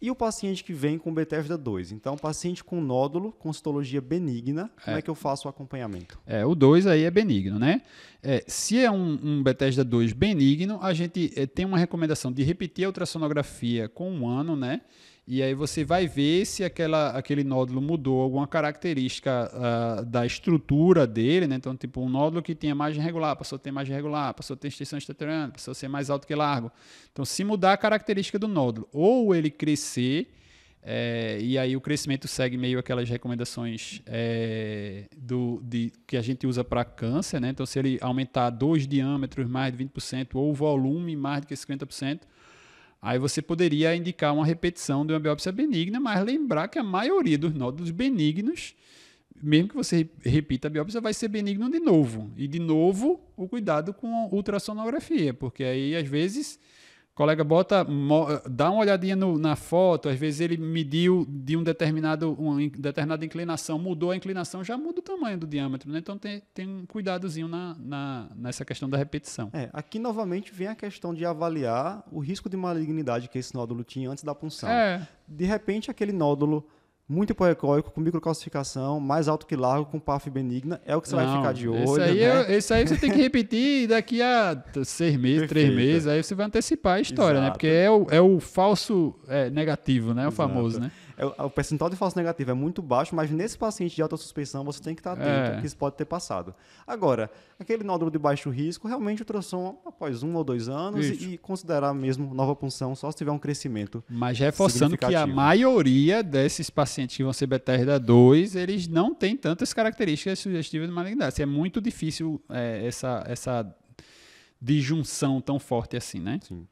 E o paciente que vem com Bethesda 2? Então, paciente com nódulo, com citologia benigna, como é, é que eu faço o acompanhamento? É, o 2 aí é benigno, né? É, se é um, um Bethesda 2 benigno, a gente é, tem uma recomendação de repetir a ultrassonografia com um ano, né? E aí você vai ver se aquela, aquele nódulo mudou alguma característica uh, da estrutura dele, né? Então, tipo, um nódulo que tinha margem regular, passou a ter margem regular, passou a ter extensão estatoriana, passou a ser mais alto que largo. Então, se mudar a característica do nódulo, ou ele crescer, é, e aí o crescimento segue meio aquelas recomendações é, do, de, que a gente usa para câncer, né? Então, se ele aumentar dois diâmetros mais de 20%, ou o volume mais de 50%, Aí você poderia indicar uma repetição de uma biópsia benigna, mas lembrar que a maioria dos nódulos benignos, mesmo que você repita a biópsia, vai ser benigno de novo. E de novo, o cuidado com ultrassonografia, porque aí às vezes colega bota, dá uma olhadinha no, na foto, às vezes ele mediu de um determinado, uma determinada inclinação, mudou a inclinação, já muda o tamanho do diâmetro, né? Então tem, tem um cuidadozinho na, na, nessa questão da repetição. É, aqui novamente vem a questão de avaliar o risco de malignidade que esse nódulo tinha antes da punção. É. De repente, aquele nódulo muito hipoecóico, com microcalcificação, mais alto que largo, com PAF benigna, é o que você Não, vai ficar de olho. Esse aí, né? esse aí você tem que repetir daqui a seis meses, três meses, aí você vai antecipar a história, né? Exato. né? Porque é o, é o falso é, negativo, né? O Exato. famoso, né? É, o percentual de falso negativo é muito baixo, mas nesse paciente de alta suspeição você tem que estar atento, é. que isso pode ter passado. Agora, aquele nódulo de baixo risco, realmente ultrassom após um ou dois anos e, e, considerar mesmo nova punção só se tiver um crescimento. Mas reforçando que a maioria desses pacientes que vão ser Bethesda 2, eles não têm tantas características sugestivas de malignidade. É muito difícil é, essa, essa disjunção tão forte assim, né? Sim.